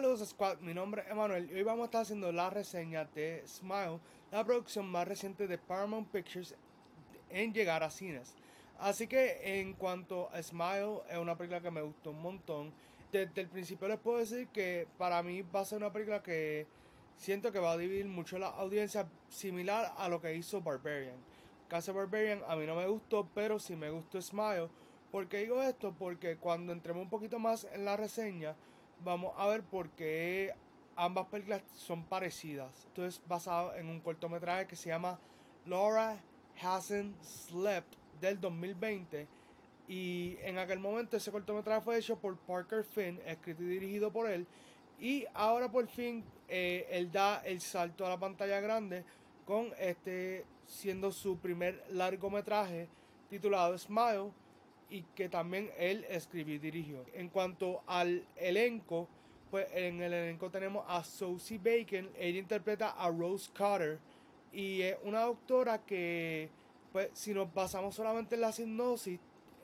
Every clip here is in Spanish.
Saludos Squad, mi nombre es Emanuel y hoy vamos a estar haciendo la reseña de Smile, la producción más reciente de Paramount Pictures en llegar a cines. Así que en cuanto a Smile, es una película que me gustó un montón. Desde el principio les puedo decir que para mí va a ser una película que siento que va a dividir mucho la audiencia, similar a lo que hizo Barbarian. Caso Barbarian a mí no me gustó, pero sí me gustó Smile. ¿Por qué digo esto? Porque cuando entremos un poquito más en la reseña, vamos a ver por qué ambas películas son parecidas. Esto es basado en un cortometraje que se llama Laura Hasn't Slept del 2020. Y en aquel momento ese cortometraje fue hecho por Parker Finn, escrito y dirigido por él. Y ahora por fin eh, él da el salto a la pantalla grande con este siendo su primer largometraje titulado Smile y que también él escribió y dirigió. En cuanto al elenco, pues en el elenco tenemos a Sosie Bacon, ella interpreta a Rose Carter y es una doctora que, pues si nos basamos solamente en la sinopsis,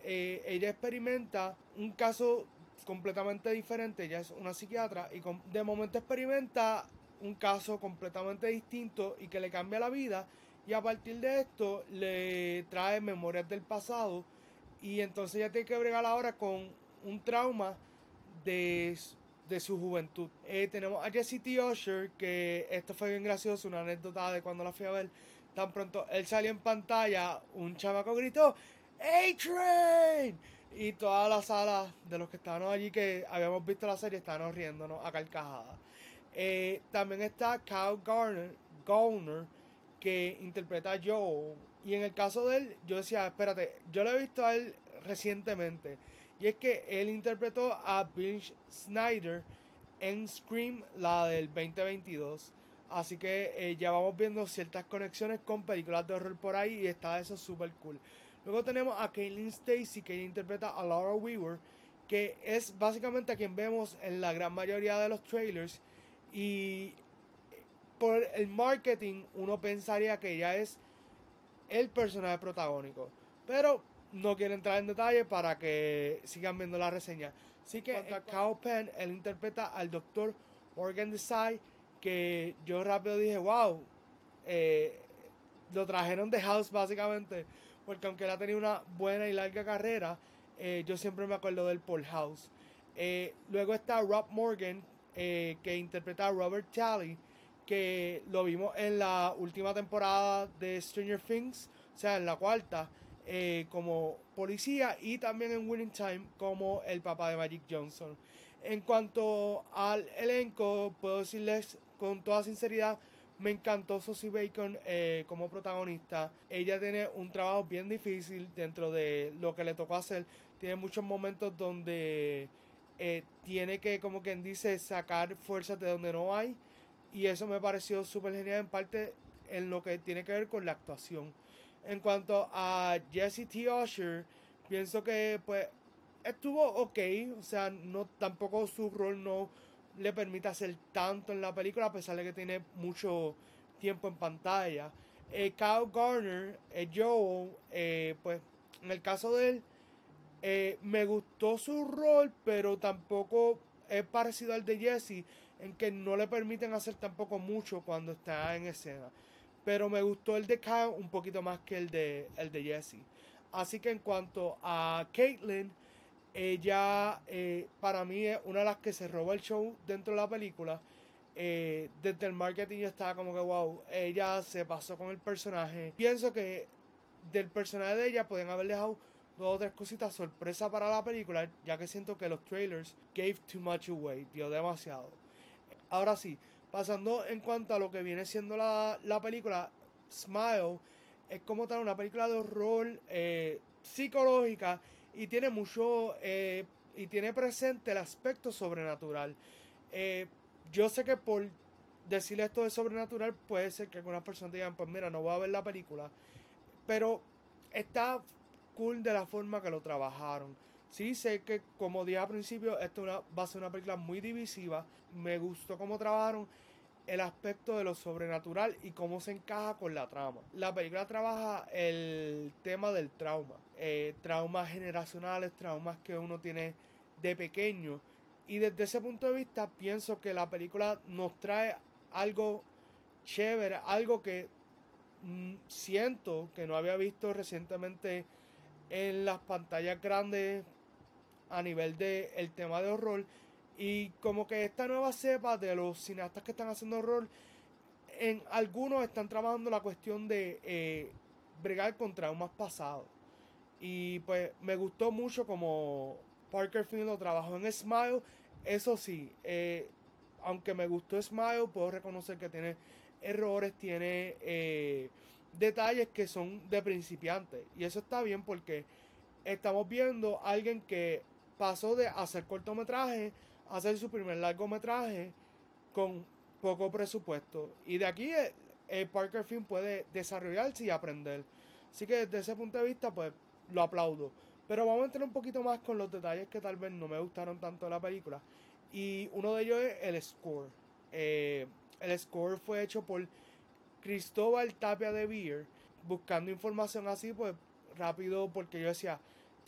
eh, ella experimenta un caso completamente diferente, ella es una psiquiatra y de momento experimenta un caso completamente distinto y que le cambia la vida y a partir de esto le trae memorias del pasado y entonces ella tiene que bregar ahora con un trauma de, su juventud. Eh, tenemos a Jesse T. Usher, que esto fue bien gracioso, una anécdota de cuando la fui a ver. Tan pronto él salió en pantalla, un chamaco gritó, ¡A-Train! Y toda la sala de los que estaban allí que habíamos visto la serie estaban riéndonos a carcajadas. Eh, también está Kyle Garner, Garner, que interpreta a Joe y en el caso de él, yo decía, espérate, yo lo he visto a él recientemente. Y es que él interpretó a Bill Snyder en Scream, la del 2022. Así que eh, ya vamos viendo ciertas conexiones con películas de horror por ahí y está eso súper cool. Luego tenemos a Caitlin Stacy que interpreta a Laura Weaver, que es básicamente a quien vemos en la gran mayoría de los trailers. Y por el marketing uno pensaría que ella es el personaje protagónico. Pero no quiero entrar en detalle para que sigan viendo la reseña. Así que a Kyle Penn, él interpreta al doctor Morgan Desai, que yo rápido dije, wow, eh, lo trajeron de House básicamente, porque aunque él ha tenido una buena y larga carrera, eh, yo siempre me acuerdo del Paul House. Eh, luego está Rob Morgan, que interpreta a Robert Talley, que lo vimos en la última temporada de Stranger Things, o sea, en la cuarta, eh, como policía y también en Winning Time como el papá de Magic Johnson. En cuanto al elenco, puedo decirles con toda sinceridad, me encantó Sosie Bacon eh, como protagonista. Ella tiene un trabajo bien difícil dentro de lo que le tocó hacer. Tiene muchos momentos donde eh, tiene que, como quien dice, sacar fuerzas de donde no hay y eso me pareció súper genial en parte en lo que tiene que ver con la actuación. En cuanto a Jesse T. Usher, pienso que pues estuvo ok, o sea, no tampoco su rol no le permite hacer tanto en la película a pesar de que tiene mucho tiempo en pantalla. Eh, Kyle Garner, eh, Joe, eh, pues en el caso de él, eh, me gustó su rol, pero tampoco es parecido al de Jesse en que no le permiten hacer tampoco mucho cuando está en escena. Pero me gustó el de Kyle un poquito más que el de, el de Jesse. Así que en cuanto a Caitlyn, ella eh, para mí es una de las que se roba el show dentro de la película. Eh, desde el marketing yo estaba como que wow, ella se pasó con el personaje. Pienso que del personaje de ella pueden haber dejado dos o tres cositas sorpresa para la película, ya que siento que los trailers gave too much away, dio demasiado. Ahora sí, pasando en cuanto a lo que viene siendo la, película, Smile es como tal una película de horror eh, psicológica y tiene mucho eh, y tiene presente el aspecto sobrenatural. Eh, yo sé que por decirle esto de sobrenatural puede ser que algunas personas digan, pues mira, no voy a ver la película, pero está cool de la forma que lo trabajaron. Sí, sé que como dije al principio, esto va a ser una película muy divisiva. Me gustó cómo trabajaron el aspecto de lo sobrenatural y cómo se encaja con la trama. La película trabaja el tema del trauma, eh, traumas generacionales, traumas que uno tiene de pequeño Y desde ese punto de vista pienso que la película nos trae algo chévere, algo que mm, siento que no había visto recientemente en las pantallas grandes a nivel de el tema de horror. Y como que esta nueva cepa de los cineastas que están haciendo horror en algunos están trabajando la cuestión de eh, bregar con traumas pasados. Y pues me gustó mucho como Parker Finn lo trabajó en Smile. Eso sí eh, aunque me gustó Smile puedo reconocer que tiene errores tiene eh, detalles que son de principiantes. Y eso está bien porque estamos viendo a alguien que pasó de hacer cortometraje a hacer su primer largometraje con poco presupuesto. Y de aquí el, eh, eh, Parker Finn puede desarrollarse y aprender. Así que desde ese punto de vista, pues lo aplaudo. Pero vamos a entrar un poquito más con los detalles que tal vez no me gustaron tanto de la película. Y uno de ellos es el score. Eh, el score fue hecho por Cristóbal Tapia de Beer. Buscando información así, pues rápido, porque yo decía,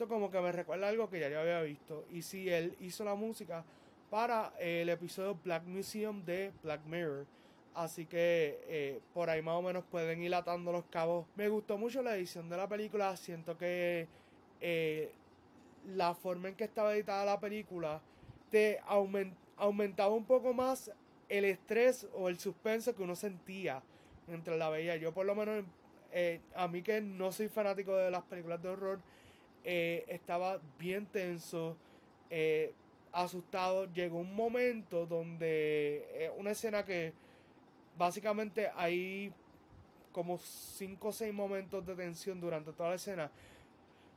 como que me recuerda algo que ya yo había visto. Y si él hizo la música para el episodio Black Museum de Black Mirror. Así que eh, por ahí más o menos pueden ir atando los cabos. Me gustó mucho la edición de la película. Siento que eh, la forma en que estaba editada la película te aumentaba un poco más el estrés o el suspenso que uno sentía mientras la veía. Yo por lo menos, eh, a mí que no soy fanático de las películas de horror, eh, estaba bien tenso, eh, asustado. Llegó un momento donde eh, una escena que básicamente hay como 5 o 6 momentos de tensión durante toda la escena.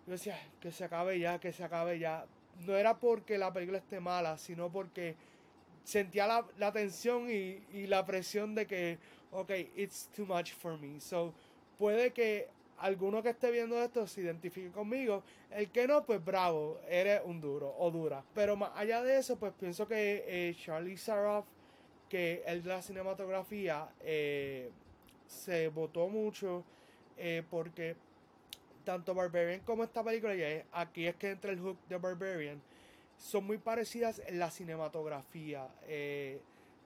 Yo decía, que se acabe ya, que se acabe ya. No era porque la película esté mala, sino porque sentía la, tensión y, y la presión de que, ok, it's too much for me. So, puede que alguno que esté viendo esto se identifique conmigo. El que no, pues bravo, eres un duro o dura. Pero más allá de eso, pues pienso que eh, Charlie Saroff, que es de la cinematografía, eh, se votó mucho eh, porque tanto Barbarian como esta película, y aquí es que entra el hook de Barbarian, son muy parecidas en la cinematografía.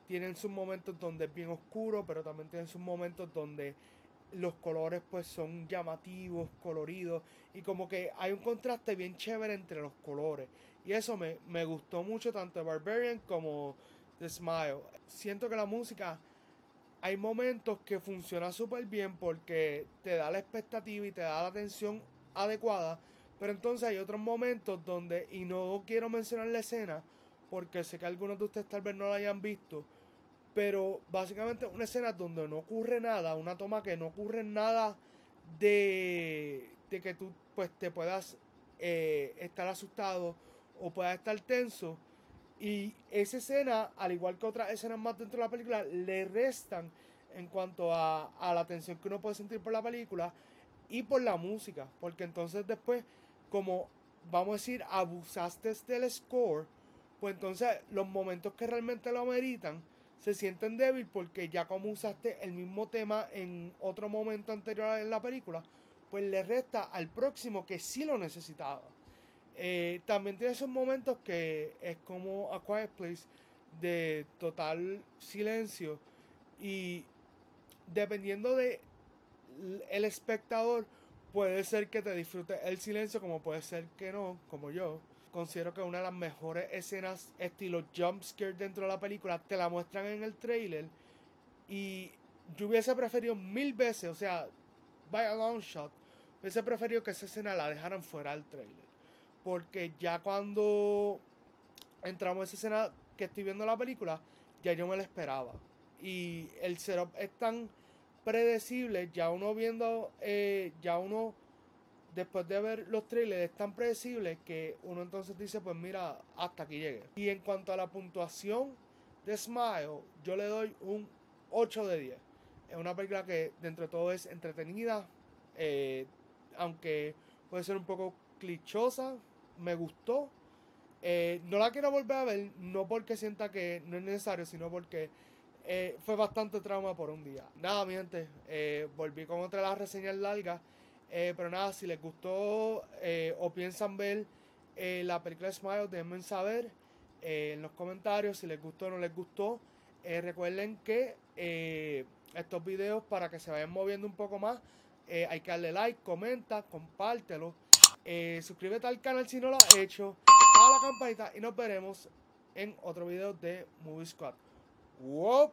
tienen sus momentos donde es bien oscuro, pero también tienen sus momentos donde los colores pues son llamativos, coloridos y como que hay un contraste bien chévere entre los colores y eso me, me gustó mucho tanto de Barbarian como de Smile. Siento que la música hay momentos que funciona súper bien porque te da la expectativa y te da la atención adecuada, pero entonces hay otros momentos donde, y no quiero mencionar la escena, porque sé que algunos de ustedes tal vez no la hayan visto, pero básicamente una escena donde no ocurre nada, una toma que no ocurre nada de, de que tú pues te puedas eh, estar asustado o puedas estar tenso. Y esa escena, al igual que otras escenas más dentro de la película, le restan en cuanto a, a la tensión que uno puede sentir por la película y por la música. Porque entonces después, como vamos a decir, abusaste del score, pues entonces los momentos que realmente lo ameritan, se sienten débil porque ya como usaste el mismo tema en otro momento anterior en la película, pues le resta al próximo que sí lo necesitaba. Eh, también tiene esos momentos que es como A Quiet Place de total silencio y dependiendo de el espectador puede ser que te disfrute el silencio como puede ser que no, como yo considero que una de las mejores escenas estilo jump scare dentro de la película te la muestran en el trailer y yo hubiese preferido mil veces, o sea, by a long shot, hubiese preferido que esa escena la dejaran fuera del trailer. Porque ya cuando entramos en esa escena que estoy viendo la película, ya yo me la esperaba. Y el setup es tan predecible, ya uno viendo, eh, ya uno después de ver los trailers es tan predecible que uno entonces dice, pues mira, hasta aquí llegué. Y en cuanto a la puntuación de Smile, yo le doy un 8 de 10. Es una película que dentro de todo es entretenida, eh, aunque puede ser un poco clichosa, me gustó. Eh, no la quiero volver a ver, no porque sienta que no es necesario, sino porque eh, fue bastante trauma por un día. Nada, mi gente, volví con otra de las reseñas largas. Eh, pero nada, si les gustó eh, o piensan ver eh, la película Smile, déjenme saber. eh, en los comentarios si les gustó o no les gustó. Recuerden que estos videos para que se vayan moviendo un poco más hay que darle like, comenta, compártelo. suscríbete al canal si no lo has hecho. Dale la campanita y nos veremos en otro video de Movie Squad. ¡Wow!